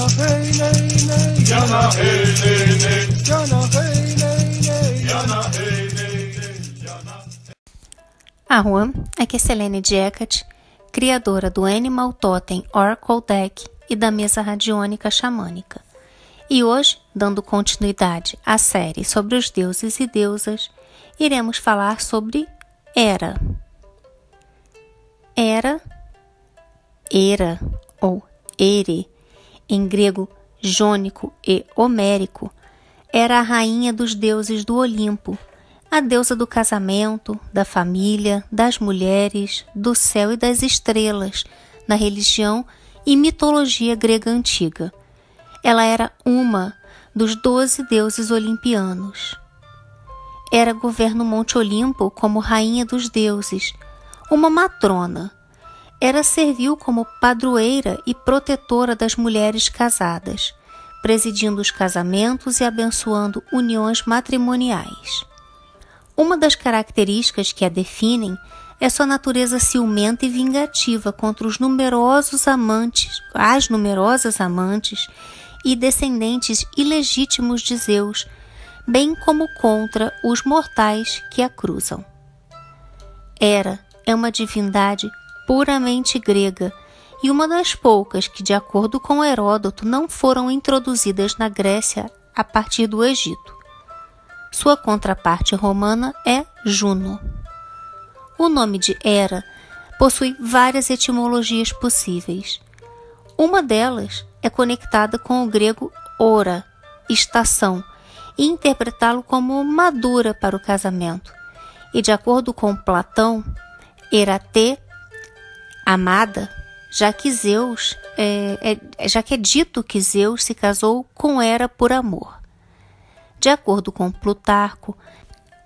Jana hey nay nay. Jana hey nay nay. Jana hey nay nay. Jana hey é Kesselene Jacket, criadora do Animal Totem Oracle Deck e da mesa radiônica xamânica. E hoje, dando continuidade à série sobre os deuses e deusas, iremos falar sobre Hera. Hera, Era ou Ere, em grego jônico e homérico, era a rainha dos deuses do Olimpo, a deusa do casamento, da família, das mulheres, do céu e das estrelas, na religião e mitologia grega antiga. Ela era uma dos doze deuses olimpianos. Era governo Monte Olimpo como rainha dos deuses, uma matrona. Era serviu como padroeira e protetora das mulheres casadas, presidindo os casamentos e abençoando uniões matrimoniais. Uma das características que a definem é sua natureza ciumenta e vingativa contra os numerosos amantes, as numerosas amantes e descendentes ilegítimos de Zeus, bem como contra os mortais que a cruzam. Hera é uma divindade puramente grega e uma das poucas que, de acordo com Heródoto, não foram introduzidas na Grécia a partir do Egito. Sua contraparte romana é Juno. O nome de Hera possui várias etimologias possíveis. Uma delas é conectada com o grego ora, estação, e interpretá-lo como madura para o casamento. E de acordo com Platão, Erate, amada, já que Zeus é, é, já que é dito que Zeus se casou com Hera por amor. De acordo com Plutarco,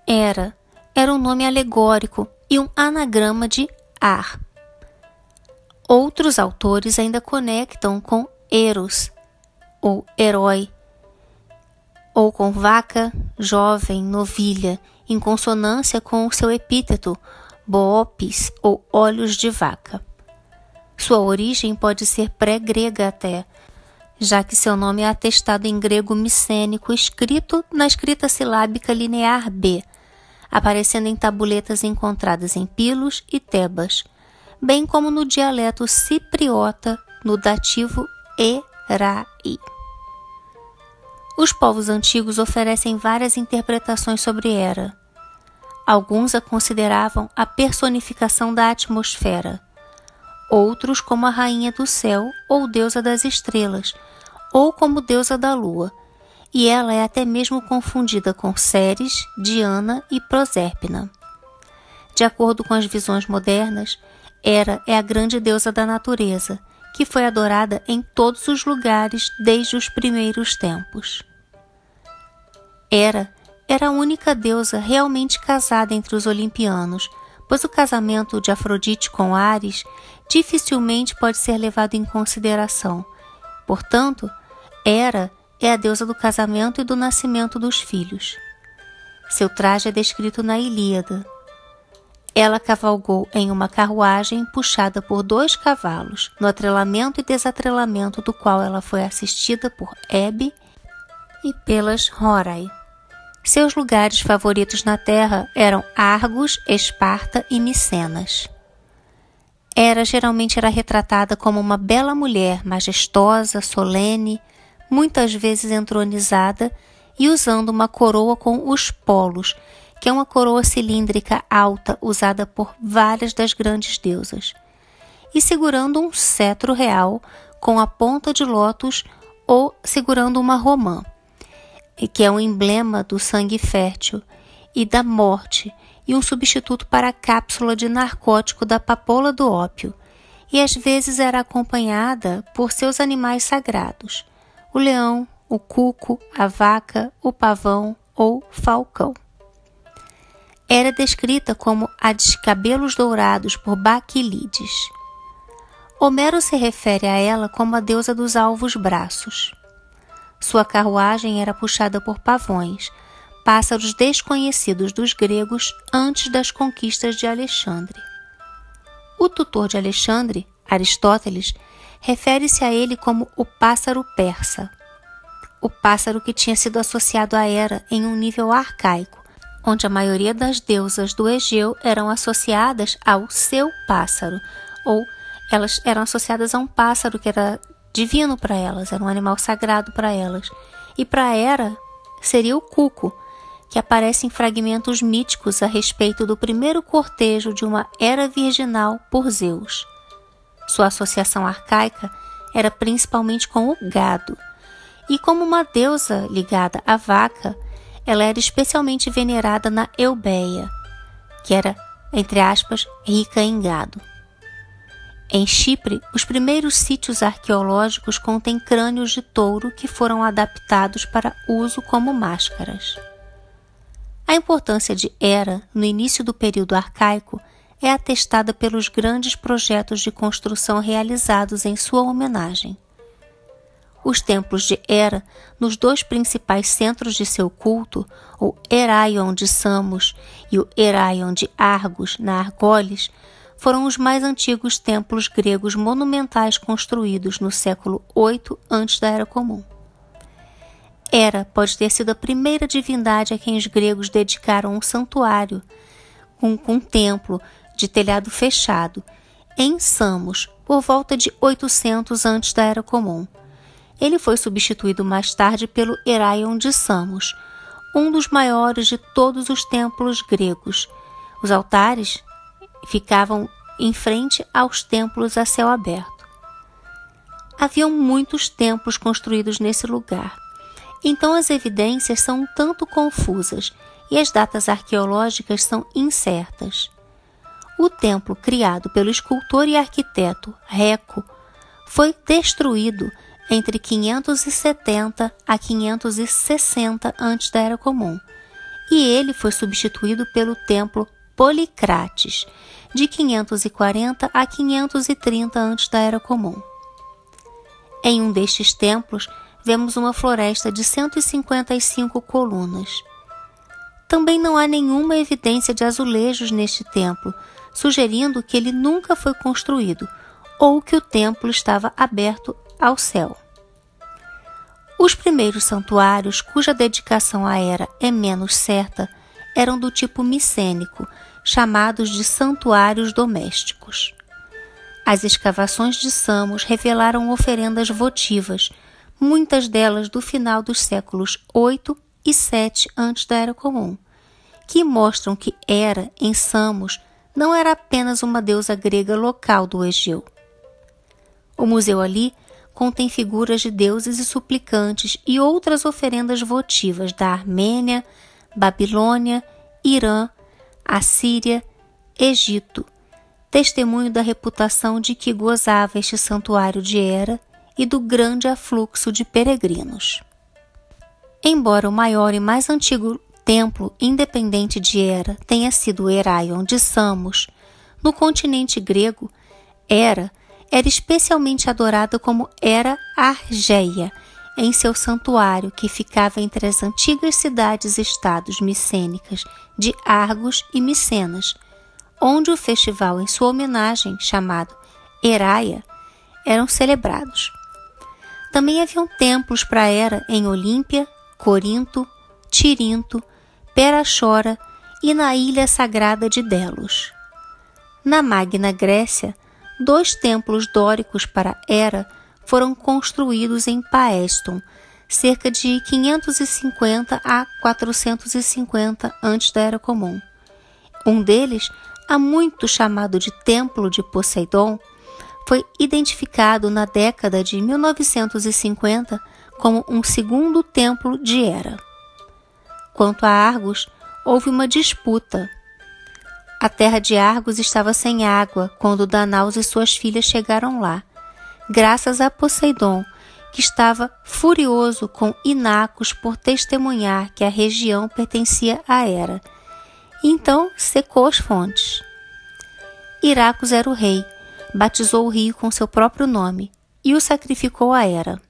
Hera era um nome alegórico e um anagrama de ar. Outros autores ainda conectam com Eros, ou herói, ou com vaca, jovem, novilha, em consonância com o seu epíteto, boopis, ou olhos de vaca. Sua origem pode ser pré-grega até, já que seu nome é atestado em grego micênico escrito na escrita silábica linear B, aparecendo em tabuletas encontradas em Pilos e Tebas, bem como no dialeto cipriota no dativo Erai. Os povos antigos oferecem várias interpretações sobre Hera. Alguns a consideravam a personificação da atmosfera, outros como a rainha do céu ou deusa das estrelas, ou como deusa da lua, e ela é até mesmo confundida com Ceres, Diana e Proserpina. De acordo com as visões modernas, Hera é a grande deusa da natureza, que foi adorada em todos os lugares desde os primeiros tempos. Hera era a única deusa realmente casada entre os olimpianos, pois o casamento de Afrodite com Ares dificilmente pode ser levado em consideração. Portanto, Hera é a deusa do casamento e do nascimento dos filhos. Seu traje é descrito na Ilíada. Ela cavalgou em uma carruagem puxada por dois cavalos, no atrelamento e desatrelamento do qual ela foi assistida por Hebe e pelas Horai. Seus lugares favoritos na terra eram Argos, Esparta e Micenas. Hera geralmente era retratada como uma bela mulher, majestosa, solene, muitas vezes entronizada e usando uma coroa com os polos, que é uma coroa cilíndrica alta usada por várias das grandes deusas, e segurando um cetro real com a ponta de lótus ou segurando uma romã que é um emblema do sangue fértil e da morte, e um substituto para a cápsula de narcótico da papoula do ópio, e às vezes era acompanhada por seus animais sagrados: o leão, o cuco, a vaca, o pavão ou falcão. Era descrita como a de cabelos dourados por Baquilides. Homero se refere a ela como a deusa dos alvos braços. Sua carruagem era puxada por pavões, pássaros desconhecidos dos gregos antes das conquistas de Alexandre. O tutor de Alexandre, Aristóteles, refere-se a ele como o pássaro persa. O pássaro que tinha sido associado a Hera em um nível arcaico, onde a maioria das deusas do Egeu eram associadas ao seu pássaro, ou elas eram associadas a um pássaro que era divino para elas, era um animal sagrado para elas. E para Hera seria o cuco, que aparece em fragmentos míticos a respeito do primeiro cortejo de uma era virginal por Zeus. Sua associação arcaica era principalmente com o gado, e como uma deusa ligada à vaca, ela era especialmente venerada na Eubeia, que era, entre aspas, rica em gado. Em Chipre, os primeiros sítios arqueológicos contêm crânios de touro que foram adaptados para uso como máscaras. A importância de Hera no início do período arcaico é atestada pelos grandes projetos de construção realizados em sua homenagem. Os templos de Hera, nos dois principais centros de seu culto, o Heraion de Samos e o Heraion de Argos, na Argolis, foram os mais antigos templos gregos monumentais construídos no século VIII antes da Era Comum. Hera pode ter sido a primeira divindade a quem os gregos dedicaram um santuário, com, um templo de telhado fechado, em Samos, por volta de 800 antes da Era Comum. Ele foi substituído mais tarde pelo Heraion de Samos, um dos maiores de todos os templos gregos. Os altares ficavam em frente aos templos a céu aberto. Haviam muitos templos construídos nesse lugar, então as evidências são um tanto confusas e as datas arqueológicas são incertas. O templo criado pelo escultor e arquiteto Reco foi destruído entre 570 a 560 antes da Era Comum, e ele foi substituído pelo templo Policrates, de 540 a 530 antes da Era Comum. Em um destes templos, vemos uma floresta de 155 colunas. Também não há nenhuma evidência de azulejos neste templo, sugerindo que ele nunca foi construído ou que o templo estava aberto ao céu. Os primeiros santuários, cuja dedicação à era é menos certa, eram do tipo micênico, chamados de santuários domésticos. As escavações de Samos revelaram oferendas votivas, muitas delas do final dos séculos 8 e 7 antes da Era Comum, que mostram que Hera, em Samos, não era apenas uma deusa grega local do Egeu. O museu ali contém figuras de deuses e suplicantes e outras oferendas votivas da Armênia, Babilônia, Irã, Assíria, Egito, testemunho da reputação de que gozava este santuário de Hera e do grande afluxo de peregrinos. Embora o maior e mais antigo templo independente de Hera tenha sido Heraion de Samos, no continente grego, Hera era especialmente adorada como Hera Argeia, em seu santuário que ficava entre as antigas cidades-estados micênicas de Argos e Micenas, onde o festival em sua homenagem, chamado Heraia, eram celebrados. Também haviam templos para Hera em Olímpia, Corinto, Tirinto, Perachora e na ilha sagrada de Delos. Na Magna Grécia, dois templos dóricos para Hera foram construídos em Paestum, cerca de 550 a 450 antes da Era Comum. Um deles, há muito chamado de Templo de Poseidon, foi identificado na década de 1950 como um segundo templo de Hera. Quanto a Argos, houve uma disputa. A terra de Argos estava sem água quando Danaus e suas filhas chegaram lá, graças a Poseidon, que estava furioso com Inacos por testemunhar que a região pertencia a Hera. Então secou as fontes. Iracos era o rei, batizou o rio com seu próprio nome e o sacrificou a Hera.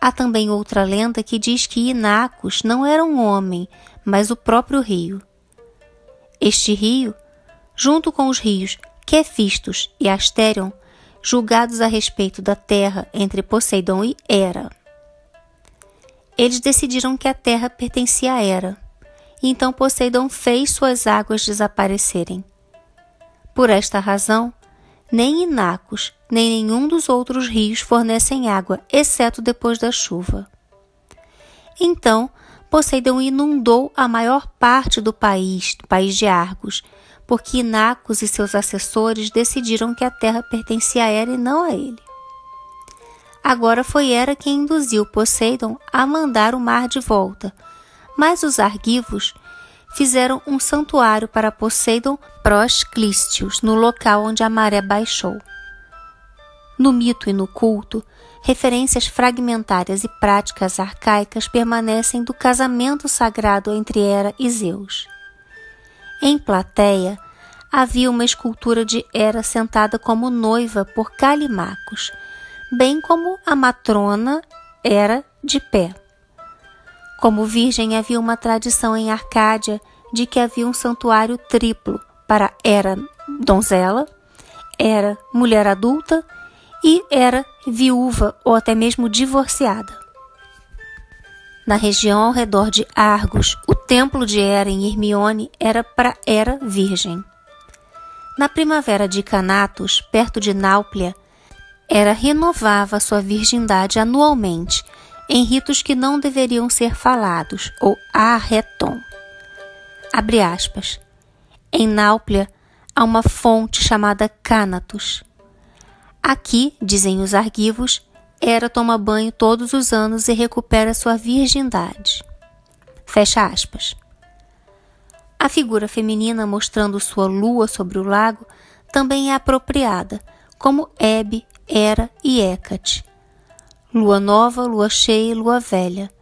Há também outra lenda que diz que Inacos não era um homem, mas o próprio rio. Este rio, junto com os rios Quefistos e Asterion, julgados a respeito da terra entre Poseidon e Hera. Eles decidiram que a terra pertencia a Hera, então Poseidon fez suas águas desaparecerem. Por esta razão, nem Inacos, nem nenhum dos outros rios fornecem água, exceto depois da chuva. Então, Poseidon inundou a maior parte do país, do país de Argos, porque Inacos e seus assessores decidiram que a terra pertencia a Hera e não a ele. Agora foi Hera quem induziu Poseidon a mandar o mar de volta, mas os argivos fizeram um santuário para Poseidon Prosclísteos, no local onde a maré baixou. No mito e no culto, referências fragmentárias e práticas arcaicas permanecem do casamento sagrado entre Hera e Zeus. Em Plateia, havia uma escultura de Hera sentada como noiva por Calimacos, bem como a matrona Hera de pé. Como virgem, havia uma tradição em Arcádia de que havia um santuário triplo para Hera donzela, Hera mulher adulta e Hera viúva ou até mesmo divorciada. Na região ao redor de Argos, o templo de Hera em Hermione era para Hera virgem. Na primavera de Canatos, perto de Náuplia, Hera renovava sua virgindade anualmente em ritos que não deveriam ser falados, ou arreton. Abre aspas. Em Náuplia há uma fonte chamada Canatos. Aqui, dizem os arquivos, Hera toma banho todos os anos e recupera sua virgindade. Fecha aspas. A figura feminina mostrando sua lua sobre o lago também é apropriada, como Hebe, Hera e Hecate. Lua nova, lua cheia e lua velha.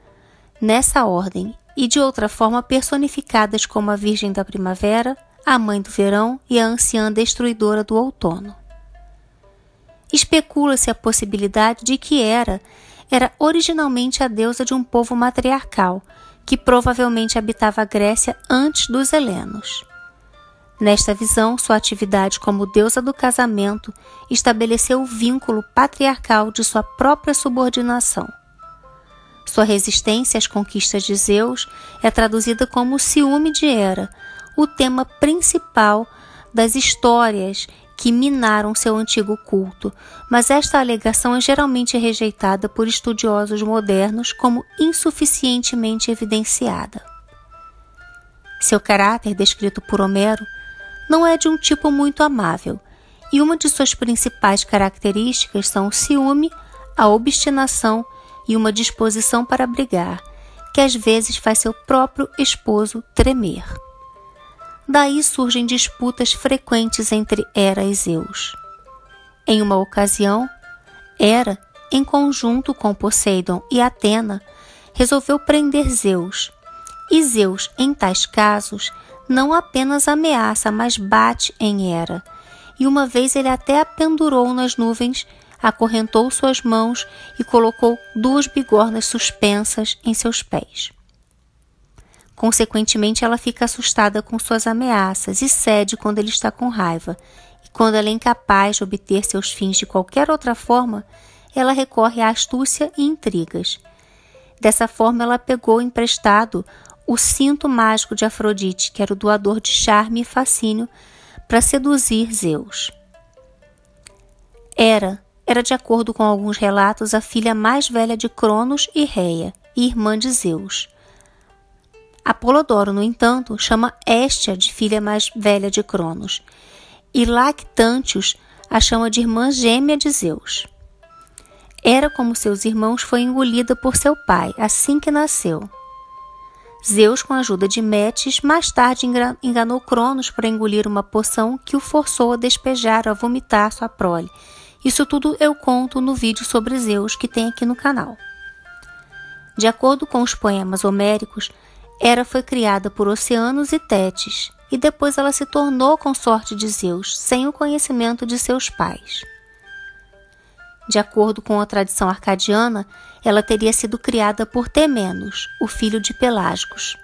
Nessa ordem, e de outra forma personificadas como a Virgem da Primavera, a Mãe do Verão e a Anciã Destruidora do Outono. Especula-se a possibilidade de que Hera era originalmente a deusa de um povo matriarcal, que provavelmente habitava a Grécia antes dos helenos. Nesta visão, sua atividade como deusa do casamento estabeleceu o vínculo patriarcal de sua própria subordinação. Sua resistência às conquistas de Zeus é traduzida como ciúme de Hera, o tema principal das histórias que minaram seu antigo culto, mas esta alegação é geralmente rejeitada por estudiosos modernos como insuficientemente evidenciada. Seu caráter, descrito por Homero, não é de um tipo muito amável, e uma de suas principais características são o ciúme, a obstinação e uma disposição para brigar, que às vezes faz seu próprio esposo tremer. Daí surgem disputas frequentes entre Hera e Zeus. Em uma ocasião, Hera, em conjunto com Poseidon e Atena, resolveu prender Zeus. E Zeus, em tais casos, não apenas ameaça, mas bate em Hera. E uma vez ele até a pendurou nas nuvens, acorrentou suas mãos e colocou duas bigornas suspensas em seus pés. Consequentemente, ela fica assustada com suas ameaças e cede quando ele está com raiva. E quando ela é incapaz de obter seus fins de qualquer outra forma, ela recorre à astúcia e intrigas. Dessa forma, ela pegou emprestado o cinto mágico de Afrodite, que era o doador de charme e fascínio, para seduzir Zeus. Era, era de acordo com alguns relatos, a filha mais velha de Cronos e Reia, e irmã de Zeus. Apolodoro, no entanto, chama Éstia de filha mais velha de Cronos, e Lactantius a chama de irmã gêmea de Zeus. Era como seus irmãos foi engolida por seu pai assim que nasceu. Zeus, com a ajuda de Metis, mais tarde enganou Cronos para engolir uma poção que o forçou a despejar, a vomitar sua prole. Isso tudo eu conto no vídeo sobre Zeus que tem aqui no canal. De acordo com os poemas homéricos, Hera foi criada por Oceanos e Tétis, e depois ela se tornou consorte de Zeus, sem o conhecimento de seus pais. De acordo com a tradição arcadiana, ela teria sido criada por Temenos, o filho de Pelasgos.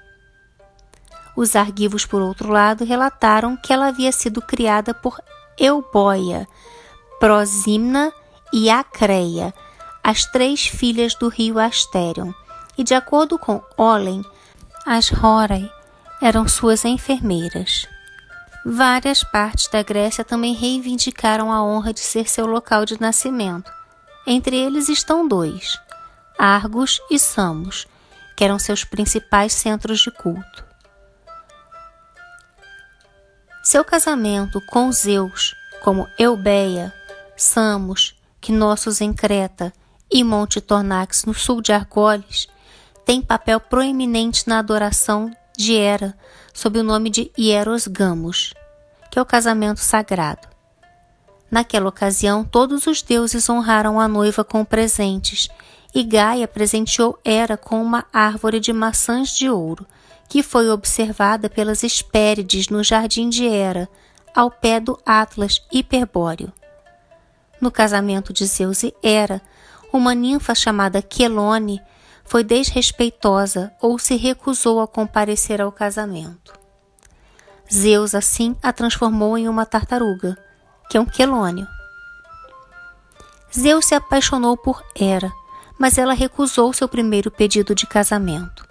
Os argivos, por outro lado, relataram que ela havia sido criada por Eubóia, Prosimna e Acreia, as três filhas do rio Asterion. E de acordo com Olen, as Horai eram suas enfermeiras. Várias partes da Grécia também reivindicaram a honra de ser seu local de nascimento. Entre eles estão dois, Argos e Samos, que eram seus principais centros de culto. Seu casamento com Zeus, como Eubeia, Samos, Knossos em Creta e Monte Tornax no sul de Argolis, tem papel proeminente na adoração de Hera, sob o nome de Hieros Gamos, que é o casamento sagrado. Naquela ocasião, todos os deuses honraram a noiva com presentes, e Gaia presenteou Hera com uma árvore de maçãs de ouro, que foi observada pelas Hespérides no jardim de Hera, ao pé do Atlas hiperbóreo. No casamento de Zeus e Hera, uma ninfa chamada Quelone foi desrespeitosa ou se recusou a comparecer ao casamento. Zeus assim a transformou em uma tartaruga, que é um quelônio. Zeus se apaixonou por Hera, mas ela recusou seu primeiro pedido de casamento.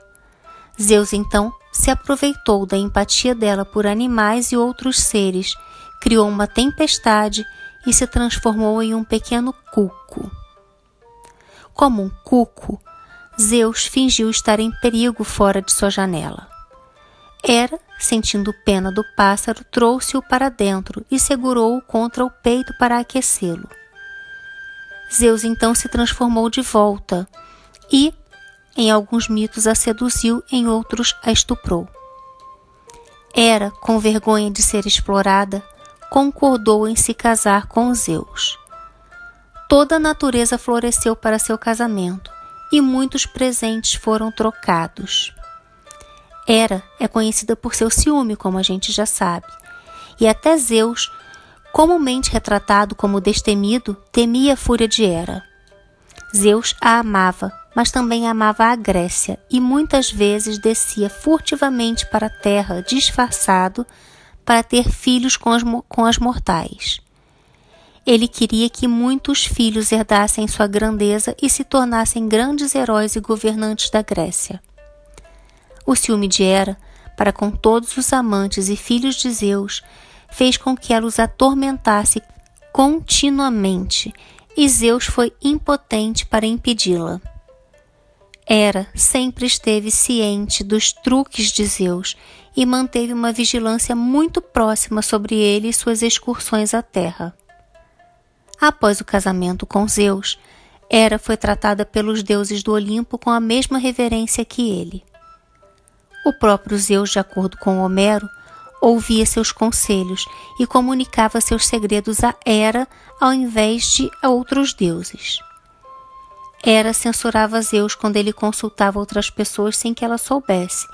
Zeus então se aproveitou da empatia dela por animais e outros seres, criou uma tempestade e se transformou em um pequeno cuco. Como um cuco, Zeus fingiu estar em perigo fora de sua janela. Hera, sentindo pena do pássaro, trouxe-o para dentro e segurou-o contra o peito para aquecê-lo. Zeus então se transformou de volta e, em alguns mitos, a seduziu, em outros, a estuprou. Hera, com vergonha de ser explorada, concordou em se casar com Zeus. Toda a natureza floresceu para seu casamento e muitos presentes foram trocados. Hera é conhecida por seu ciúme, como a gente já sabe, e até Zeus, comumente retratado como destemido, temia a fúria de Hera. Zeus a amava, mas também amava a Grécia e muitas vezes descia furtivamente para a terra, disfarçado, para ter filhos com as, com as mortais. Ele queria que muitos filhos herdassem sua grandeza e se tornassem grandes heróis e governantes da Grécia. O ciúme de Hera, para com todos os amantes e filhos de Zeus, fez com que ela os atormentasse continuamente, e Zeus foi impotente para impedi-la. Hera sempre esteve ciente dos truques de Zeus e manteve uma vigilância muito próxima sobre ele e suas excursões à Terra. Após o casamento com Zeus, Hera foi tratada pelos deuses do Olimpo com a mesma reverência que ele. O próprio Zeus, de acordo com Homero, ouvia seus conselhos e comunicava seus segredos a Hera ao invés de a outros deuses. Hera censurava Zeus quando ele consultava outras pessoas sem que ela soubesse,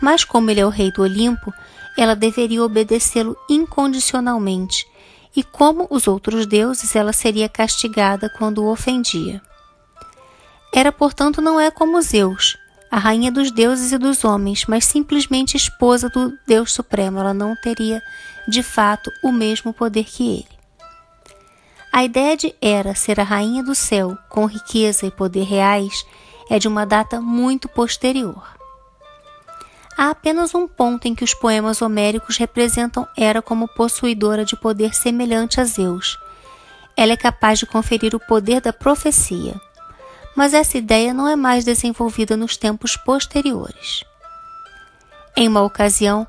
mas como ele é o rei do Olimpo, ela deveria obedecê-lo incondicionalmente e como os outros deuses, ela seria castigada quando o ofendia. Era, portanto, não é como Zeus, a rainha dos deuses e dos homens, mas simplesmente esposa do Deus Supremo. Ela não teria, de fato, o mesmo poder que ele. A ideia de Hera ser a rainha do céu, com riqueza e poder reais, é de uma data muito posterior. Há apenas um ponto em que os poemas homéricos representam Hera como possuidora de poder semelhante a Zeus. Ela é capaz de conferir o poder da profecia. Mas essa ideia não é mais desenvolvida nos tempos posteriores. Em uma ocasião,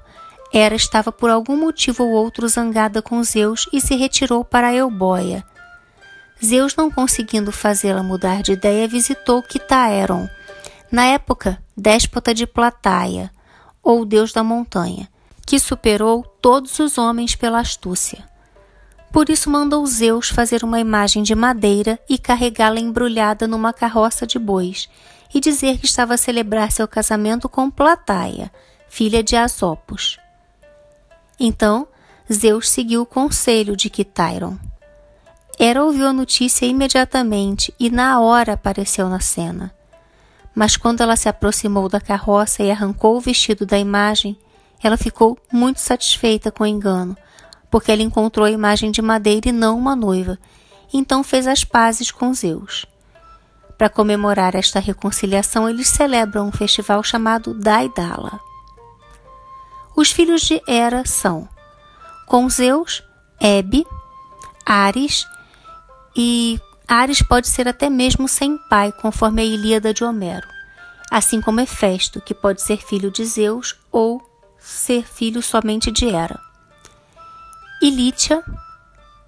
Hera estava por algum motivo ou outro zangada com Zeus e se retirou para a Eubóia. Zeus, não conseguindo fazê-la mudar de ideia, visitou Quitaeron, na época déspota de Plataia, ou Deus da montanha, que superou todos os homens pela astúcia. Por isso mandou Zeus fazer uma imagem de madeira e carregá-la embrulhada numa carroça de bois, e dizer que estava a celebrar seu casamento com Plataia, filha de Asopos. Então, Zeus seguiu o conselho de Quitairon. Hera ouviu a notícia imediatamente e na hora apareceu na cena. Mas quando ela se aproximou da carroça e arrancou o vestido da imagem, ela ficou muito satisfeita com o engano, porque ela encontrou a imagem de madeira e não uma noiva, então fez as pazes com Zeus. Para comemorar esta reconciliação, eles celebram um festival chamado Daidala. Os filhos de Hera são, com Zeus, Hebe, Ares e Ares pode ser até mesmo sem pai, conforme a Ilíada de Homero, assim como Hefesto, que pode ser filho de Zeus ou ser filho somente de Hera. Ilítia,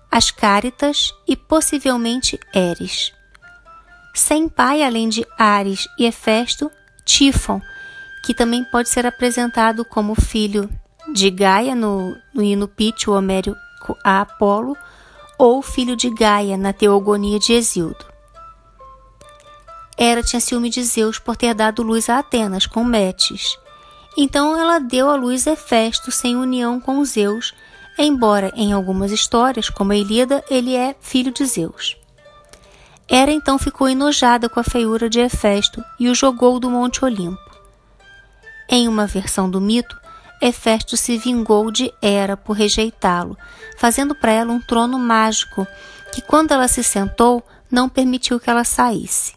Ascáritas e possivelmente Eres. Sem pai, além de Ares e Hefesto, Tífon, que também pode ser apresentado como filho de Gaia no, no hino pítio homérico a Apolo, ou filho de Gaia na teogonia de Exildo. Hera tinha ciúme de Zeus por ter dado luz a Atenas com Metis. Então ela deu à luz Hefesto sem união com Zeus, embora em algumas histórias, como a Ilíada, ele é filho de Zeus. Hera então ficou enojada com a feiura de Hefesto e o jogou do Monte Olimpo. Em uma versão do mito, Hefesto se vingou de Hera por rejeitá-lo, fazendo para ela um trono mágico que, quando ela se sentou, não permitiu que ela saísse.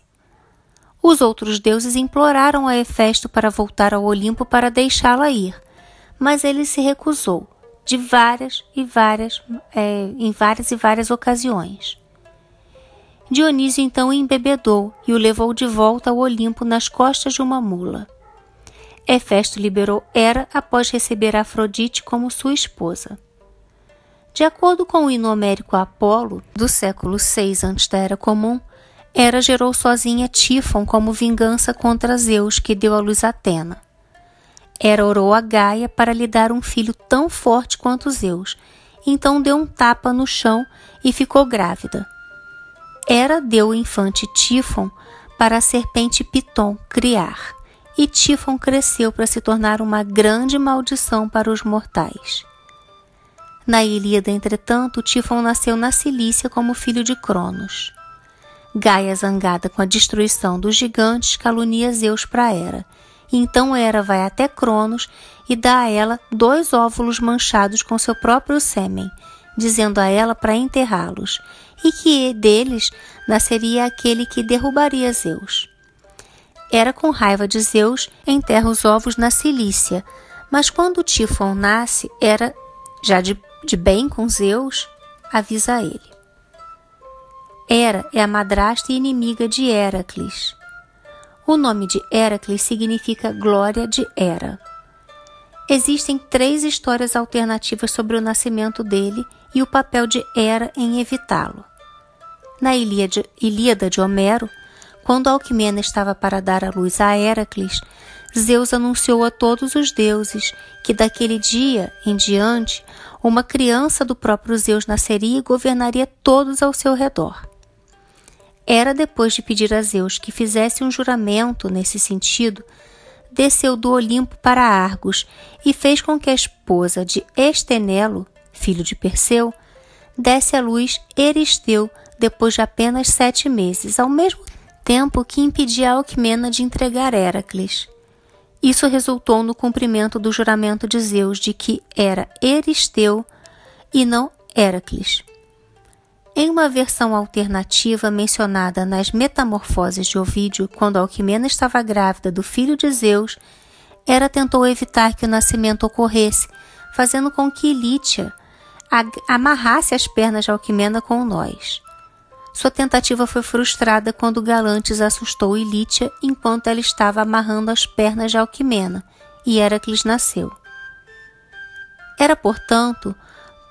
Os outros deuses imploraram a Hefesto para voltar ao Olimpo para deixá-la ir, mas ele se recusou, de várias e várias, é, em várias e várias ocasiões. Dionísio então o embebedou e o levou de volta ao Olimpo nas costas de uma mula. Hefesto liberou Hera após receber Afrodite como sua esposa. De acordo com o hino homérico Apolo, do século VI antes da Era Comum, Hera gerou sozinha Tífon como vingança contra Zeus, que deu à luz Atena. Hera orou a Gaia para lhe dar um filho tão forte quanto Zeus, então deu um tapa no chão e ficou grávida. Hera deu o infante Tífon para a serpente Piton criar, e Tífon cresceu para se tornar uma grande maldição para os mortais. Na Ilíada, entretanto, Tífon nasceu na Cilícia como filho de Cronos. Gaia, zangada com a destruição dos gigantes, calunia Zeus para Hera. Então Hera vai até Cronos e dá a ela dois óvulos manchados com seu próprio sêmen, dizendo a ela para enterrá-los, e que deles nasceria aquele que derrubaria Zeus. Hera, com raiva de Zeus, enterra os ovos na Cilícia, mas quando Tifon nasce, Hera, já de de bem com Zeus, avisa a ele. Hera é a madrasta e inimiga de Heracles. O nome de Heracles significa glória de Hera. Existem três histórias alternativas sobre o nascimento dele e o papel de Hera em evitá-lo. Na Ilíada, Ilíada de Homero, quando Alquimena estava para dar a luz a Heracles, Zeus anunciou a todos os deuses que daquele dia em diante uma criança do próprio Zeus nasceria e governaria todos ao seu redor. Era depois de pedir a Zeus que fizesse um juramento nesse sentido, desceu do Olimpo para Argos e fez com que a esposa de Estenelo, filho de Perseu, desse à luz Eristeu depois de apenas sete meses, ao mesmo tempo que impedia Alcmena de entregar Heracles. Isso resultou no cumprimento do juramento de Zeus de que era Eristeu e não Heracles. Em uma versão alternativa mencionada nas Metamorfoses de Ovídio, quando Alquimena estava grávida do filho de Zeus, Hera tentou evitar que o nascimento ocorresse, fazendo com que Lítia amarrasse as pernas de Alquimena com nós. Sua tentativa foi frustrada quando Galantes assustou Ilítia enquanto ela estava amarrando as pernas de Alquimena, e Heracles nasceu. Era, portanto,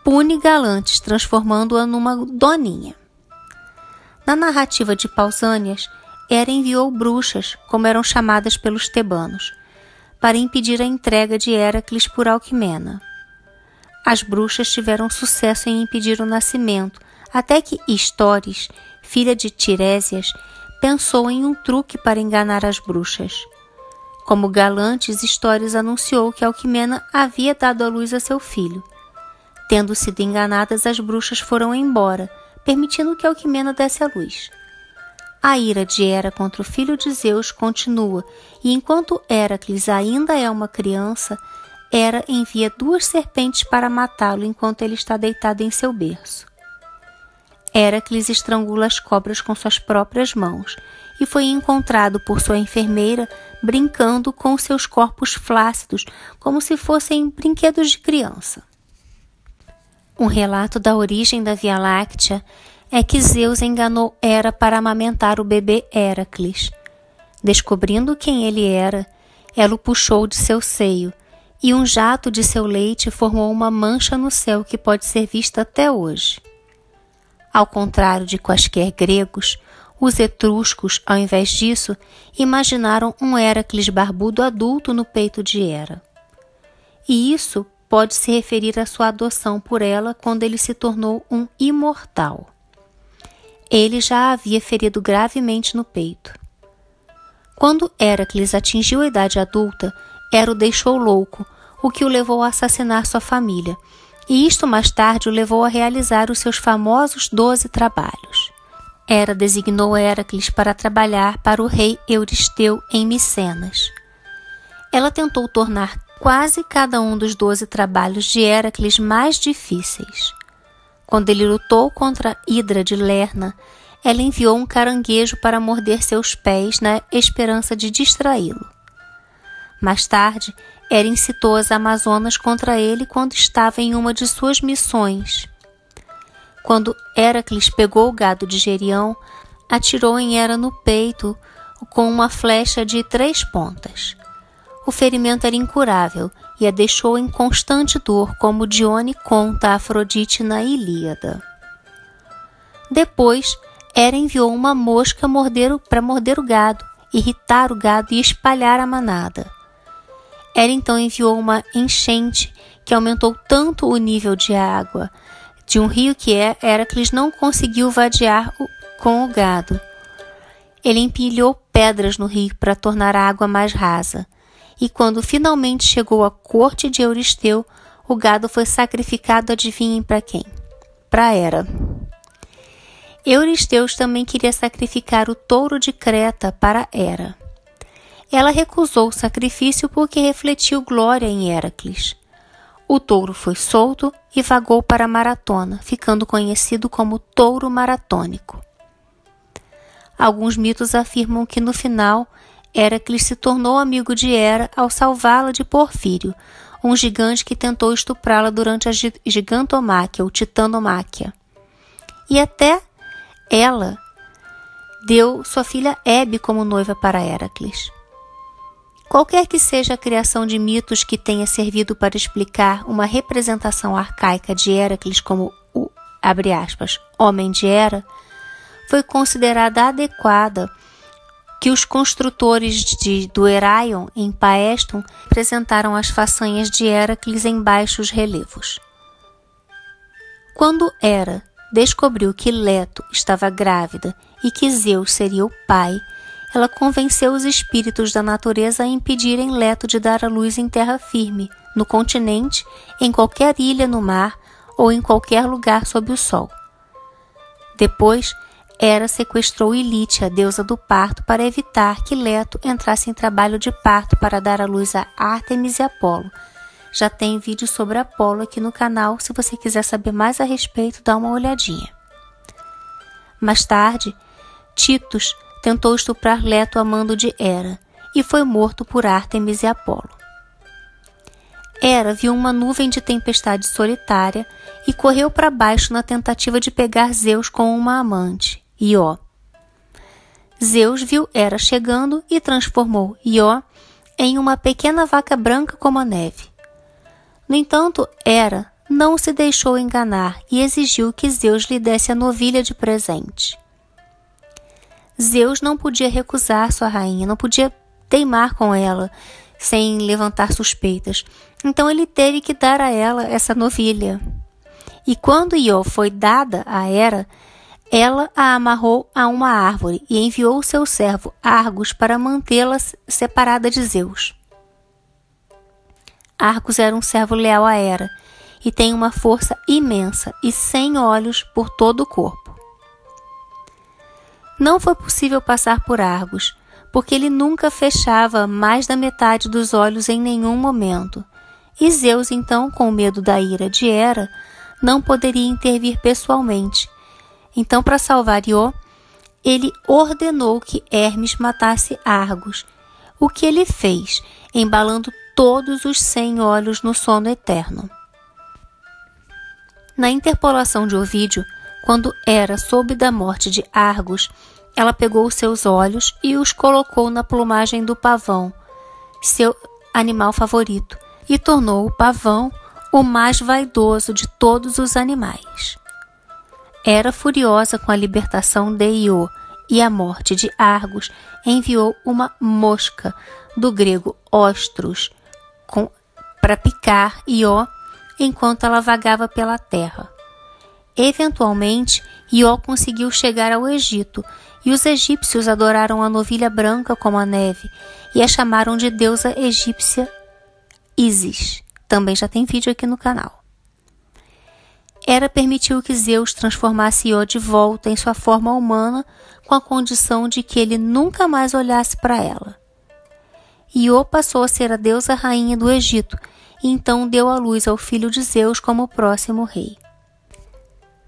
pune Galantes, transformando-a numa doninha. Na narrativa de Pausânias, Hera enviou bruxas, como eram chamadas pelos tebanos, para impedir a entrega de Heracles por Alquimena. As bruxas tiveram sucesso em impedir o nascimento, até que Istores, filha de Tirésias, pensou em um truque para enganar as bruxas. Como Galantes, Istores anunciou que Alquimena havia dado à luz a seu filho. Tendo sido enganadas, as bruxas foram embora, permitindo que Alquimena desse à luz. A ira de Hera contra o filho de Zeus continua, e enquanto Heracles ainda é uma criança, Hera envia duas serpentes para matá-lo enquanto ele está deitado em seu berço. Heracles estrangula as cobras com suas próprias mãos e foi encontrado por sua enfermeira brincando com seus corpos flácidos como se fossem brinquedos de criança. Um relato da origem da Via Láctea é que Zeus enganou Hera para amamentar o bebê Heracles. Descobrindo quem ele era, ela o puxou de seu seio e um jato de seu leite formou uma mancha no céu que pode ser vista até hoje. Ao contrário de quaisquer gregos, os etruscos, ao invés disso, imaginaram um Heracles barbudo adulto no peito de Hera. E isso pode se referir à sua adoção por ela quando ele se tornou um imortal. Ele já a havia ferido gravemente no peito. Quando Heracles atingiu a idade adulta, Hera o deixou louco, o que o levou a assassinar sua família, e isto mais tarde o levou a realizar os seus famosos doze trabalhos. Hera designou Heracles para trabalhar para o rei Euristeu em Micenas. Ela tentou tornar quase cada um dos doze trabalhos de Heracles mais difíceis. Quando ele lutou contra Hidra de Lerna, ela enviou um caranguejo para morder seus pés na esperança de distraí-lo. Mais tarde, Hera incitou as Amazonas contra ele quando estava em uma de suas missões. Quando Heracles pegou o gado de Gerião, atirou em Hera no peito com uma flecha de três pontas. O ferimento era incurável e a deixou em constante dor, como Dione conta a Afrodite na Ilíada. Depois, Hera enviou uma mosca para morder o gado, irritar o gado e espalhar a manada. Hera então enviou uma enchente que aumentou tanto o nível de água de um rio que é, Heracles não conseguiu vadear com o gado. Ele empilhou pedras no rio para tornar a água mais rasa. E quando finalmente chegou à corte de Euristeu, o gado foi sacrificado, adivinhem para quem? Para Hera. Euristeu também queria sacrificar o touro de Creta para Hera. Ela recusou o sacrifício porque refletiu glória em Heracles. O touro foi solto e vagou para maratona, ficando conhecido como touro maratônico. Alguns mitos afirmam que no final Heracles se tornou amigo de Hera ao salvá-la de Porfírio, um gigante que tentou estuprá-la durante a gigantomáquia ou titanomáquia. E até ela deu sua filha Hebe como noiva para Heracles. Qualquer que seja a criação de mitos que tenha servido para explicar uma representação arcaica de Heracles como o, abre aspas, homem de Hera, foi considerada adequada que os construtores de, do Heraion em Paestum apresentaram as façanhas de Heracles em baixos relevos. Quando Hera descobriu que Leto estava grávida e que Zeus seria o pai, ela convenceu os espíritos da natureza a impedirem Leto de dar a luz em terra firme, no continente, em qualquer ilha no mar ou em qualquer lugar sob o sol. Depois, Hera sequestrou Ilite, a deusa do parto, para evitar que Leto entrasse em trabalho de parto para dar a luz a Ártemis e Apolo. Já tem vídeo sobre Apolo aqui no canal, se você quiser saber mais a respeito, dá uma olhadinha. Mais tarde, Titus tentou estuprar Leto a mando de Hera e foi morto por Ártemis e Apolo. Hera viu uma nuvem de tempestade solitária e correu para baixo na tentativa de pegar Zeus com uma amante, Ió. Zeus viu Hera chegando e transformou Ió em uma pequena vaca branca como a neve. No entanto, Hera não se deixou enganar e exigiu que Zeus lhe desse a novilha de presente. Zeus não podia recusar sua rainha, não podia teimar com ela sem levantar suspeitas. Então ele teve que dar a ela essa novilha. E quando Ió foi dada a Hera, ela a amarrou a uma árvore e enviou seu servo Argos para mantê-la separada de Zeus. Argos era um servo leal a Hera e tem uma força imensa e sem olhos por todo o corpo. Não foi possível passar por Argos, porque ele nunca fechava mais da metade dos olhos em nenhum momento. E Zeus, então, com medo da ira de Hera, não poderia intervir pessoalmente. Então, para salvar Ió, ele ordenou que Hermes matasse Argos, o que ele fez, embalando todos os cem olhos no sono eterno. Na interpolação de Ovídio, quando Hera soube da morte de Argos, ela pegou seus olhos e os colocou na plumagem do pavão, seu animal favorito, e tornou o pavão o mais vaidoso de todos os animais. Era furiosa com a libertação de Io e a morte de Argos, enviou uma mosca, do grego ostros, para picar Ió enquanto ela vagava pela terra. Eventualmente, Ió conseguiu chegar ao Egito e os egípcios adoraram a novilha branca como a neve e a chamaram de deusa egípcia Isis. Também já tem vídeo aqui no canal. Hera permitiu que Zeus transformasse Ió de volta em sua forma humana com a condição de que ele nunca mais olhasse para ela. Iô passou a ser a deusa rainha do Egito e então deu à luz ao filho de Zeus como próximo rei.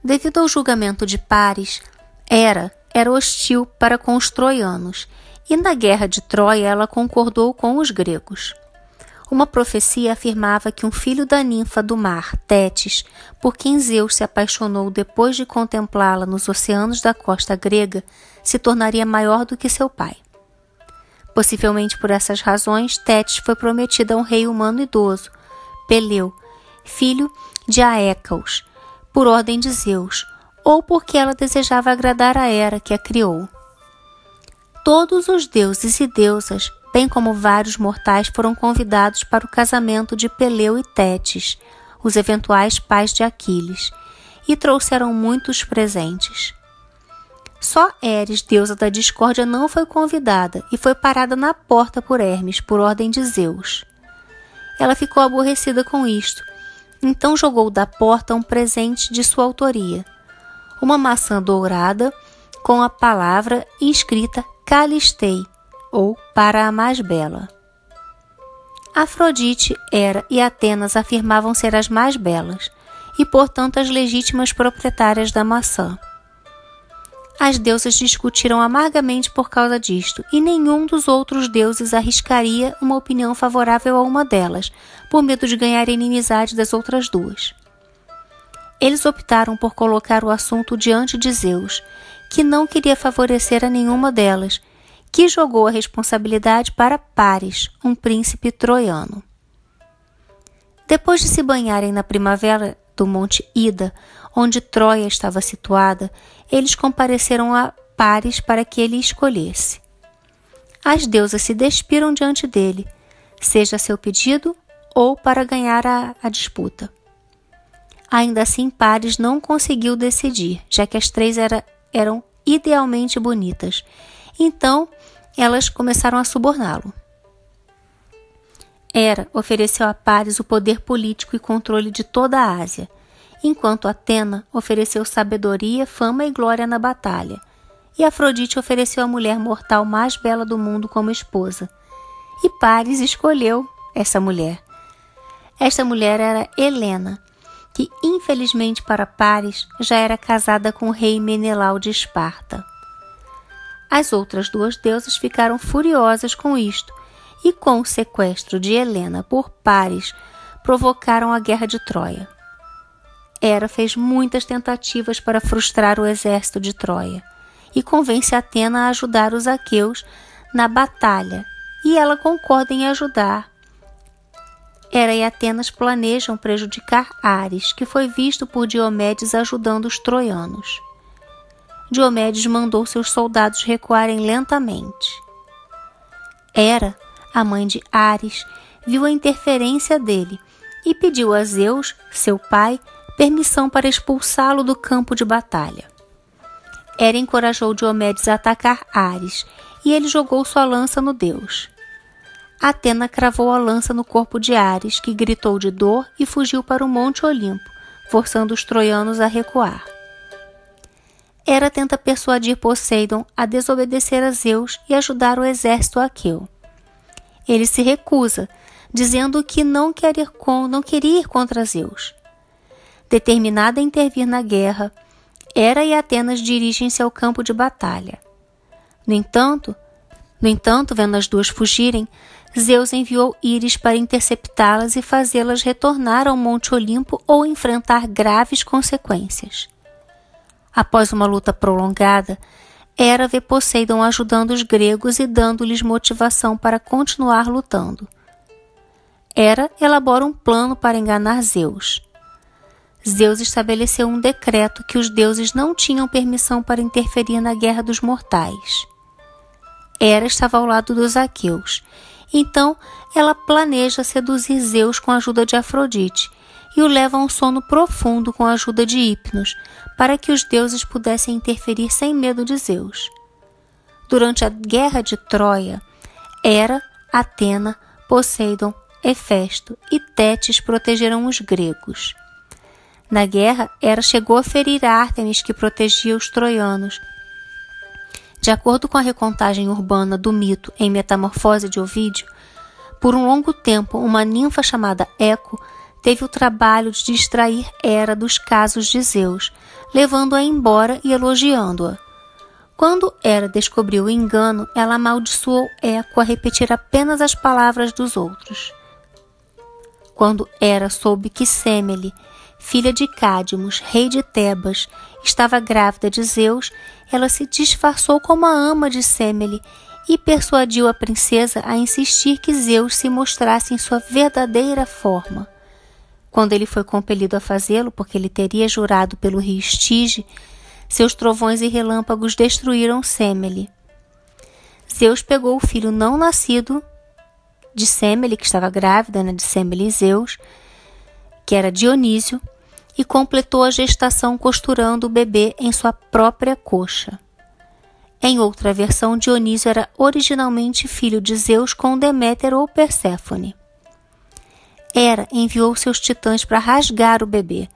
Devido ao julgamento de Pares, Hera era hostil para com os troianos, e na guerra de Troia ela concordou com os gregos. Uma profecia afirmava que um filho da ninfa do mar, Tétis, por quem Zeus se apaixonou depois de contemplá-la nos oceanos da costa grega, se tornaria maior do que seu pai. Possivelmente por essas razões, Tétis foi prometida a um rei humano idoso, Peleu, filho de Aécaos, por ordem de Zeus, ou porque ela desejava agradar a Hera que a criou. Todos os deuses e deusas, bem como vários mortais, foram convidados para o casamento de Peleu e Tétis, os eventuais pais de Aquiles, e trouxeram muitos presentes. Só Eris, deusa da discórdia, não foi convidada e foi parada na porta por Hermes, por ordem de Zeus. Ela ficou aborrecida com isto, então jogou da porta um presente de sua autoria, uma maçã dourada com a palavra inscrita Calistei, ou para a mais bela. Afrodite, Hera e Atenas afirmavam ser as mais belas e, portanto, as legítimas proprietárias da maçã. As deusas discutiram amargamente por causa disto, e nenhum dos outros deuses arriscaria uma opinião favorável a uma delas, por medo de ganhar a inimizade das outras duas. Eles optaram por colocar o assunto diante de Zeus, que não queria favorecer a nenhuma delas, que jogou a responsabilidade para Paris, um príncipe troiano. Depois de se banharem na primavera do Monte Ida, onde Troia estava situada, eles compareceram a Pares para que ele escolhesse. As deusas se despiram diante dele, seja a seu pedido ou para ganhar a, a disputa. Ainda assim, Pares não conseguiu decidir, já que as três era, eram idealmente bonitas. Então, elas começaram a suborná-lo. Hera ofereceu a Pares o poder político e controle de toda a Ásia, enquanto Atena ofereceu sabedoria, fama e glória na batalha, e Afrodite ofereceu a mulher mortal mais bela do mundo como esposa. E Paris escolheu essa mulher. Esta mulher era Helena, que infelizmente para Paris já era casada com o rei Menelau de Esparta. As outras duas deusas ficaram furiosas com isto e com o sequestro de Helena por Paris provocaram a guerra de Troia. Hera fez muitas tentativas para frustrar o exército de Troia e convence Atena a ajudar os aqueus na batalha, e ela concorda em ajudar. Hera e Atenas planejam prejudicar Ares, que foi visto por Diomedes ajudando os troianos. Diomedes mandou seus soldados recuarem lentamente. Hera, a mãe de Ares, viu a interferência dele e pediu a Zeus, seu pai, permissão para expulsá-lo do campo de batalha. Hera encorajou Diomedes a atacar Ares, e ele jogou sua lança no deus. Atena cravou a lança no corpo de Ares, que gritou de dor e fugiu para o Monte Olimpo, forçando os troianos a recuar. Hera tenta persuadir Poseidon a desobedecer a Zeus e ajudar o exército aqueu. Ele se recusa, dizendo que não, quer ir com, não queria ir contra Zeus. Determinada a intervir na guerra, Hera e Atenas dirigem-se ao campo de batalha. No entanto, no entanto, vendo as duas fugirem, Zeus enviou Íris para interceptá-las e fazê-las retornar ao Monte Olimpo ou enfrentar graves consequências. Após uma luta prolongada, Hera vê Poseidon ajudando os gregos e dando-lhes motivação para continuar lutando. Hera elabora um plano para enganar Zeus. Zeus estabeleceu um decreto que os deuses não tinham permissão para interferir na guerra dos mortais. Hera estava ao lado dos aqueus. Então, ela planeja seduzir Zeus com a ajuda de Afrodite e o leva a um sono profundo com a ajuda de Hipnos, para que os deuses pudessem interferir sem medo de Zeus. Durante a guerra de Troia, Hera, Atena, Poseidon, Hefesto e Tétis protegeram os gregos. Na guerra, Hera chegou a ferir Ártemis, que protegia os troianos. De acordo com a recontagem urbana do mito em Metamorfose de Ovídio, por um longo tempo, uma ninfa chamada Eco teve o trabalho de distrair Hera dos casos de Zeus, levando-a embora e elogiando-a. Quando Hera descobriu o engano, ela amaldiçoou Eco a repetir apenas as palavras dos outros. Quando Hera soube que Semele, filha de Cadmus, rei de Tebas, estava grávida de Zeus, ela se disfarçou como a ama de Semele e persuadiu a princesa a insistir que Zeus se mostrasse em sua verdadeira forma. Quando ele foi compelido a fazê-lo, porque ele teria jurado pelo rio Estige, seus trovões e relâmpagos destruíram Semele. Zeus pegou o filho não nascido de Semele, que estava grávida né, de Semele e Zeus, que era Dionísio, e completou a gestação costurando o bebê em sua própria coxa. Em outra versão, Dionísio era originalmente filho de Zeus com Deméter ou Perséfone. Hera enviou seus titãs para rasgar o bebê,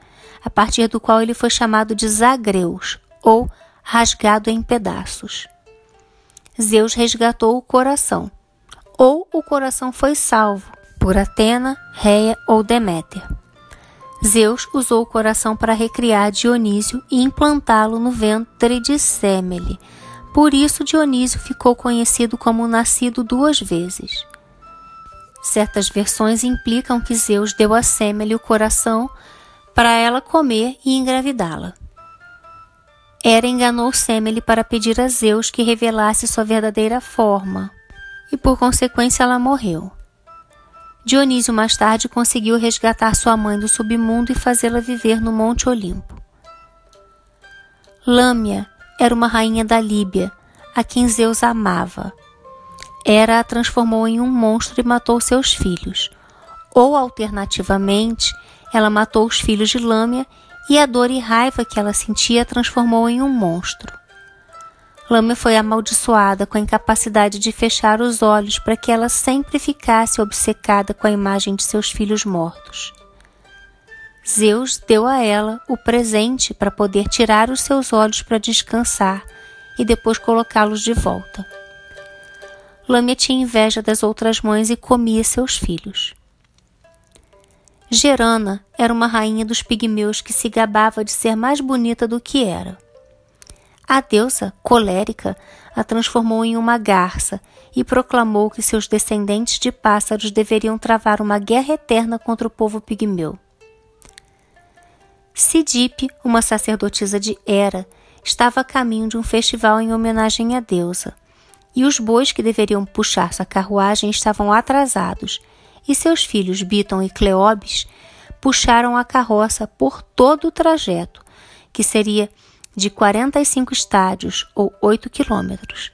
a partir do qual ele foi chamado de Zagreus, ou rasgado em pedaços. Zeus resgatou o coração, ou o coração foi salvo por Atena, Reia ou Deméter. Zeus usou o coração para recriar Dionísio e implantá-lo no ventre de Semele. Por isso, Dionísio ficou conhecido como nascido duas vezes. Certas versões implicam que Zeus deu a Semele o coração para ela comer e engravidá-la. Hera enganou Semele para pedir a Zeus que revelasse sua verdadeira forma, e por consequência ela morreu. Dionísio mais tarde conseguiu resgatar sua mãe do submundo e fazê-la viver no Monte Olimpo. Lâmia era uma rainha da Líbia, a quem Zeus amava. Hera a transformou em um monstro e matou seus filhos. Ou, alternativamente, ela matou os filhos de Lâmia e a dor e raiva que ela sentia transformou em um monstro. Lâmia foi amaldiçoada com a incapacidade de fechar os olhos para que ela sempre ficasse obcecada com a imagem de seus filhos mortos. Zeus deu a ela o presente para poder tirar os seus olhos para descansar e depois colocá-los de volta. Lâmia tinha inveja das outras mães e comia seus filhos. Gerana era uma rainha dos pigmeus que se gabava de ser mais bonita do que era. A deusa, colérica, a transformou em uma garça e proclamou que seus descendentes de pássaros deveriam travar uma guerra eterna contra o povo pigmeu. Sidipe, uma sacerdotisa de Hera, estava a caminho de um festival em homenagem à deusa, e os bois que deveriam puxar sua carruagem estavam atrasados, e seus filhos Biton e Cleobes puxaram a carroça por todo o trajeto, que seria de 45 estádios ou 8 quilômetros.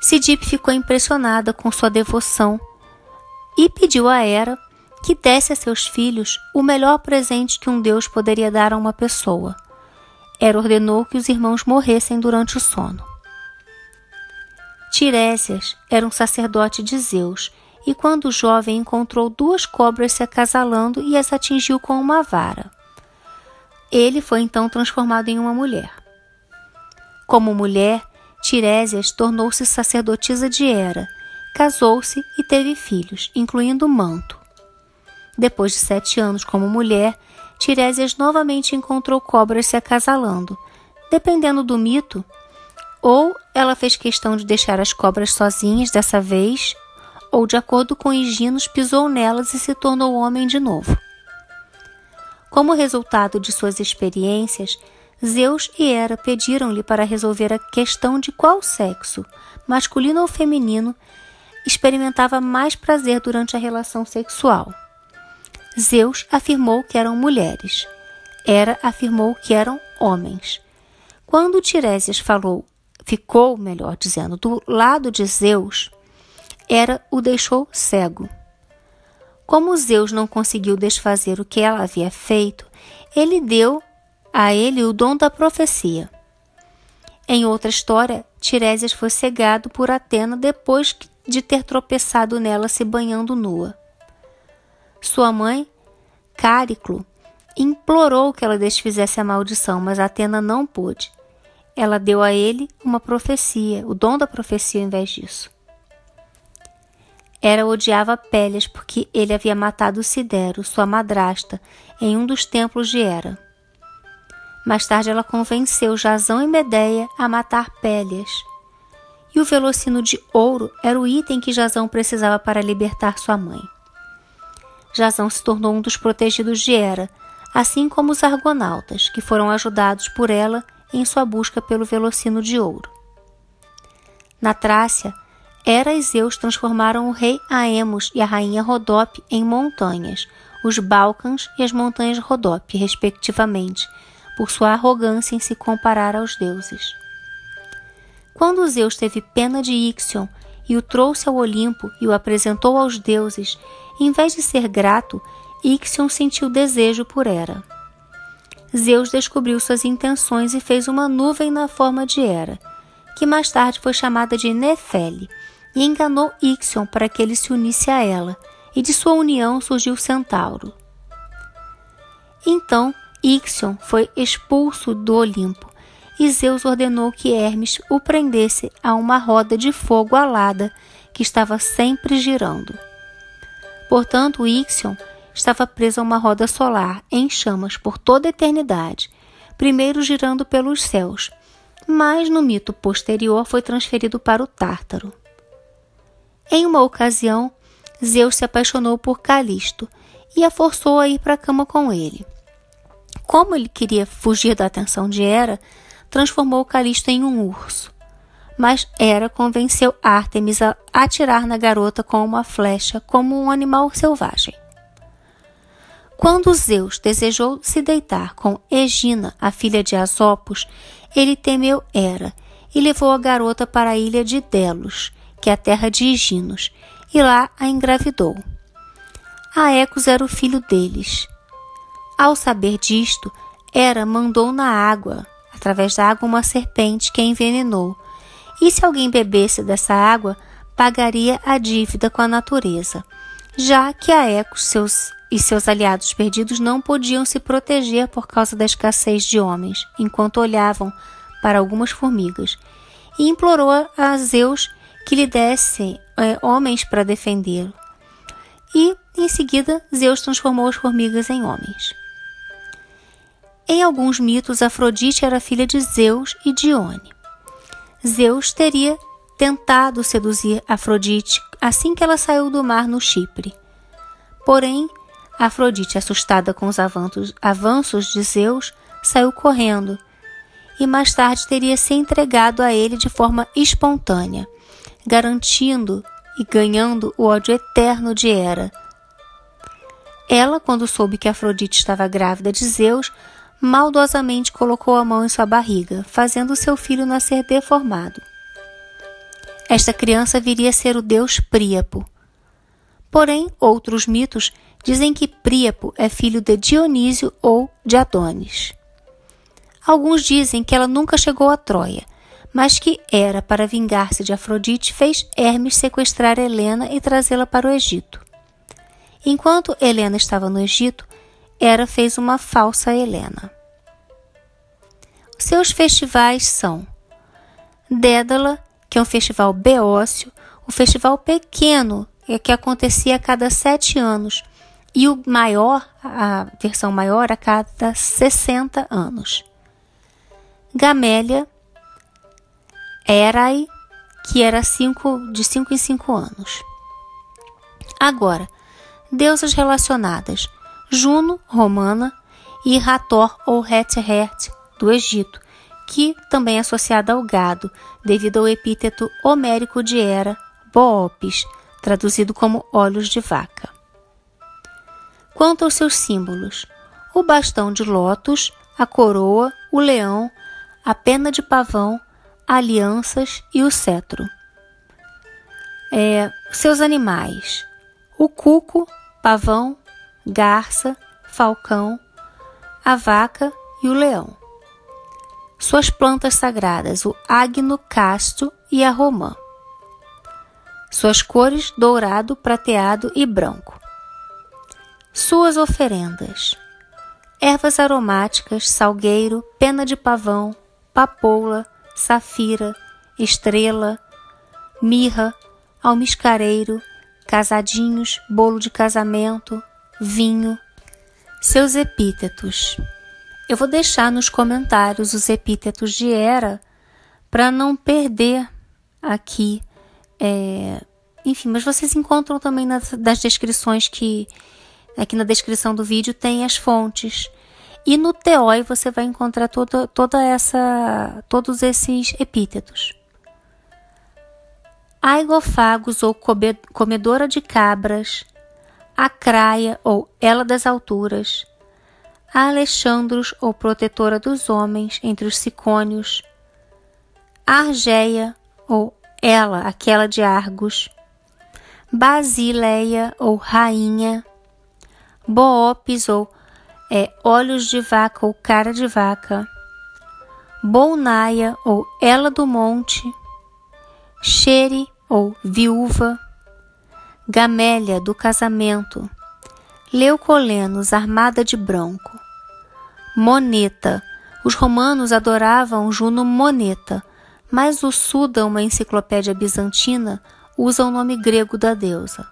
Sidip ficou impressionada com sua devoção e pediu a Hera que desse a seus filhos o melhor presente que um deus poderia dar a uma pessoa. Hera ordenou que os irmãos morressem durante o sono. Tiresias era um sacerdote de Zeus e, quando jovem, encontrou duas cobras se acasalando e as atingiu com uma vara. Ele foi então transformado em uma mulher. Como mulher, Tiresias tornou-se sacerdotisa de Hera, casou-se e teve filhos, incluindo Manto. Depois de sete anos como mulher, Tiresias novamente encontrou cobras se acasalando. Dependendo do mito, ou ela fez questão de deixar as cobras sozinhas dessa vez, ou de acordo com Higinos pisou nelas e se tornou homem de novo. Como resultado de suas experiências, Zeus e Hera pediram-lhe para resolver a questão de qual sexo, masculino ou feminino, experimentava mais prazer durante a relação sexual. Zeus afirmou que eram mulheres. Hera afirmou que eram homens. Quando Tiresias falou, ficou, melhor dizendo, do lado de Zeus, Hera o deixou cego. Como Zeus não conseguiu desfazer o que ela havia feito, ele deu a ele o dom da profecia. Em outra história, Tiresias foi cegado por Atena depois de ter tropeçado nela se banhando nua. Sua mãe, Cáriclo, implorou que ela desfizesse a maldição, mas Atena não pôde. Ela deu a ele uma profecia, o dom da profecia em vez disso. Hera odiava Pélias porque ele havia matado Sidero, sua madrasta, em um dos templos de Hera. Mais tarde ela convenceu Jasão e Medeia a matar Pélias. E o velocino de ouro era o item que Jasão precisava para libertar sua mãe. Jasão se tornou um dos protegidos de Hera, assim como os argonautas, que foram ajudados por ela em sua busca pelo velocino de ouro. Na Trácia, Hera e Zeus transformaram o rei Aemos e a rainha Rodope em montanhas, os Balcãs e as montanhas Rodope, respectivamente, por sua arrogância em se comparar aos deuses. Quando Zeus teve pena de Ixion e o trouxe ao Olimpo e o apresentou aos deuses, em vez de ser grato, Ixion sentiu desejo por Hera. Zeus descobriu suas intenções e fez uma nuvem na forma de Hera, que mais tarde foi chamada de Nefele, e enganou Ixion para que ele se unisse a ela, e de sua união surgiu Centauro. Então, Ixion foi expulso do Olimpo e Zeus ordenou que Hermes o prendesse a uma roda de fogo alada que estava sempre girando. Portanto, Ixion estava preso a uma roda solar em chamas por toda a eternidade, primeiro girando pelos céus, mas no mito posterior foi transferido para o Tártaro. Em uma ocasião, Zeus se apaixonou por Calisto e a forçou a ir para a cama com ele. Como ele queria fugir da atenção de Hera, transformou Calisto em um urso. Mas Hera convenceu Ártemis a atirar na garota com uma flecha como um animal selvagem. Quando Zeus desejou se deitar com Egina, a filha de Asopos, ele temeu Hera e levou a garota para a ilha de Delos, que é a terra de Higinos, e lá a engravidou. Aecos era o filho deles. Ao saber disto, Hera mandou na água, através da água, uma serpente que a envenenou. E se alguém bebesse dessa água, pagaria a dívida com a natureza, já que Aecos seus, e seus aliados perdidos não podiam se proteger por causa da escassez de homens, enquanto olhavam para algumas formigas, e implorou a Zeus que lhe desse é, homens para defendê-lo. E, em seguida, Zeus transformou as formigas em homens. Em alguns mitos, Afrodite era filha de Zeus e Dione. Zeus teria tentado seduzir Afrodite assim que ela saiu do mar no Chipre. Porém, Afrodite, assustada com os avanços de Zeus, saiu correndo e mais tarde teria se entregado a ele de forma espontânea, garantindo e ganhando o ódio eterno de Hera. Ela, quando soube que Afrodite estava grávida de Zeus, maldosamente colocou a mão em sua barriga, fazendo seu filho nascer deformado. Esta criança viria a ser o deus Príapo. Porém, outros mitos dizem que Príapo é filho de Dionísio ou de Adonis. Alguns dizem que ela nunca chegou a Troia, mas que era para vingar-se de Afrodite, fez Hermes sequestrar Helena e trazê-la para o Egito. Enquanto Helena estava no Egito, Hera fez uma falsa Helena. Seus festivais são Dédala, que é um festival beócio, o festival pequeno é que acontecia a cada sete anos, e o maior, a versão maior, a cada 60 anos. Gamélia, Erai, que era cinco, de 5 em 5 anos. Agora, deusas relacionadas: Juno, romana, e Hathor ou Het-Het, do Egito, que também é associada ao gado, devido ao epíteto homérico de Hera, Boopis, traduzido como olhos de vaca. Quanto aos seus símbolos, o bastão de lótus, a coroa, o leão, a pena de pavão, alianças e o cetro. É, seus animais: o cuco, pavão, garça, falcão, a vaca e o leão. Suas plantas sagradas: o agno casto e a romã. Suas cores: dourado, prateado e branco. Suas oferendas: ervas aromáticas, salgueiro, pena de pavão, papoula, safira, estrela, mirra, almiscareiro, casadinhos, bolo de casamento, vinho. Seus epítetos. Eu vou deixar nos comentários os epítetos de Hera para não perder aqui. É... Enfim, mas vocês encontram também nas, nas descrições que Aqui na descrição do vídeo tem as fontes. E no Teói você vai encontrar toda, toda essa, todos esses epítetos. Aigofagos ou comedora de cabras, Acraia ou ela das alturas, Alexandros ou protetora dos homens entre os sicônios, Argeia ou ela, aquela de Argos, Basileia ou rainha, Boopis ou é, olhos de vaca ou cara de vaca, Bolnaia ou ela do monte, Xere ou viúva, Gamélia do casamento, Leucolenos armada de branco, Moneta. Os romanos adoravam Juno Moneta, mas o Suda, uma enciclopédia bizantina, usa o nome grego da deusa.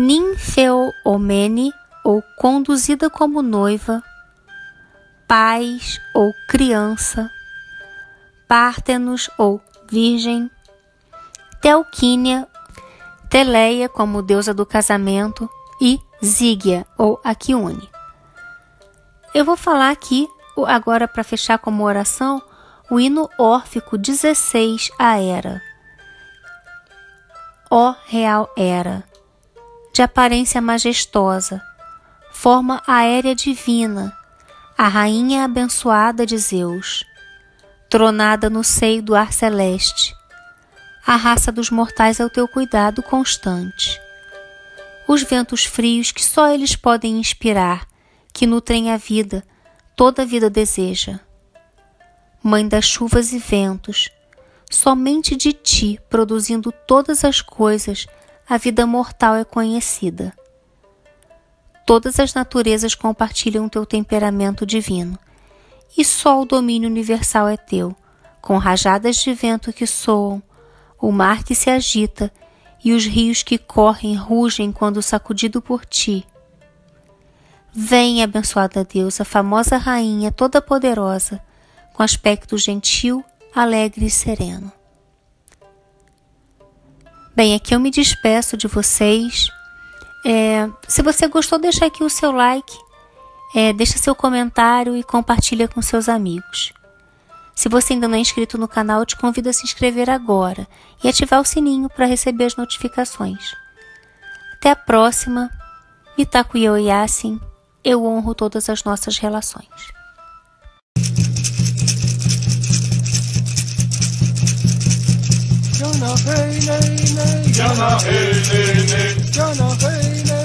Ninfeomene ou conduzida como noiva, paz ou criança, Pártenos ou virgem, Telquínia, Teleia como deusa do casamento e Zígia ou Aquione. Eu vou falar aqui, agora para fechar como oração, o hino órfico 16 a Era. Ó real Era, de aparência majestosa, forma aérea divina, a rainha abençoada de Zeus, tronada no seio do ar celeste. A raça dos mortais é o teu cuidado constante. Os ventos frios que só eles podem inspirar, que nutrem a vida, toda a vida deseja. Mãe das chuvas e ventos, somente de ti, produzindo todas as coisas, a vida mortal é conhecida. Todas as naturezas compartilham teu temperamento divino, e só o domínio universal é teu, com rajadas de vento que soam, o mar que se agita e os rios que correm rugem quando sacudido por ti. Vem, abençoada Deus, a famosa rainha toda poderosa, com aspecto gentil, alegre e sereno. Bem, aqui eu me despeço de vocês. É, se você gostou, deixa aqui o seu like, é, deixa seu comentário e compartilha com seus amigos. Se você ainda não é inscrito no canal, te convido a se inscrever agora e ativar o sininho para receber as notificações. Até a próxima. Mitaku Yasin, eu honro todas as nossas relações. Jana hey nay nay Jana, hey, hey, hey. Jana hey nay